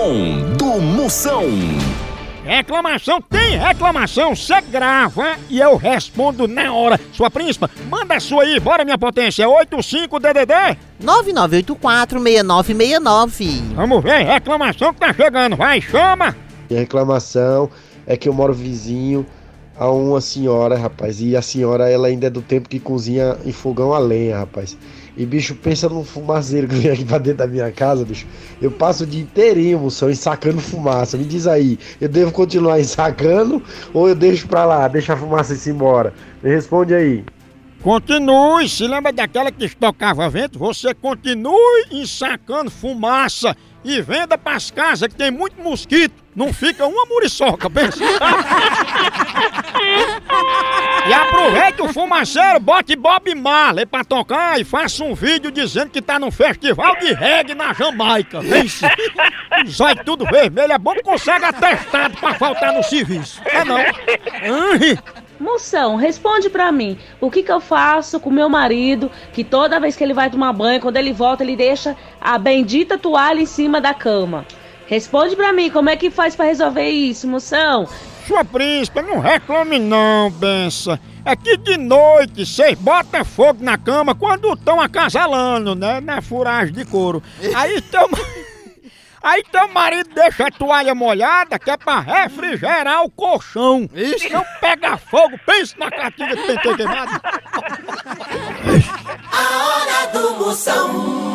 bom do Moção. Reclamação tem reclamação, você grava e eu respondo na hora. Sua príncipa, manda a sua aí, bora minha potência, 85DDD. 99846969. Vamos ver, reclamação que tá chegando, vai, chama. E a reclamação é que eu moro vizinho a uma senhora, rapaz. E a senhora, ela ainda é do tempo que cozinha em fogão a lenha, rapaz. E, bicho, pensa num fumaceiro que vem aqui pra dentro da minha casa, bicho. Eu passo o dia inteirinho, moção, ensacando fumaça. Me diz aí, eu devo continuar ensacando ou eu deixo pra lá, deixa a fumaça ir embora? Me responde aí. Continue, se lembra daquela que estocava vento? Você continue ensacando fumaça e venda pras casas que tem muito mosquito. Não fica uma muriçoca, pensa. E aproveita o fumaceiro, bote Bob Marley pra tocar e faça um vídeo dizendo que tá num festival de reggae na Jamaica. Vence. Sai tudo vermelho, é bom que consegue atestado pra faltar no serviço. É não? Moção, responde pra mim. O que que eu faço com meu marido que toda vez que ele vai tomar banho, quando ele volta, ele deixa a bendita toalha em cima da cama? Responde pra mim, como é que faz pra resolver isso, moção? Sua príncipe, não reclame não, bença. É que de noite vocês botam fogo na cama quando estão acasalando, né? Na furagem de couro. Aí teu, aí teu marido deixa a toalha molhada que é pra refrigerar o colchão. Isso. Não pega fogo, pensa na catinga que tem que queimado. A hora do Moção.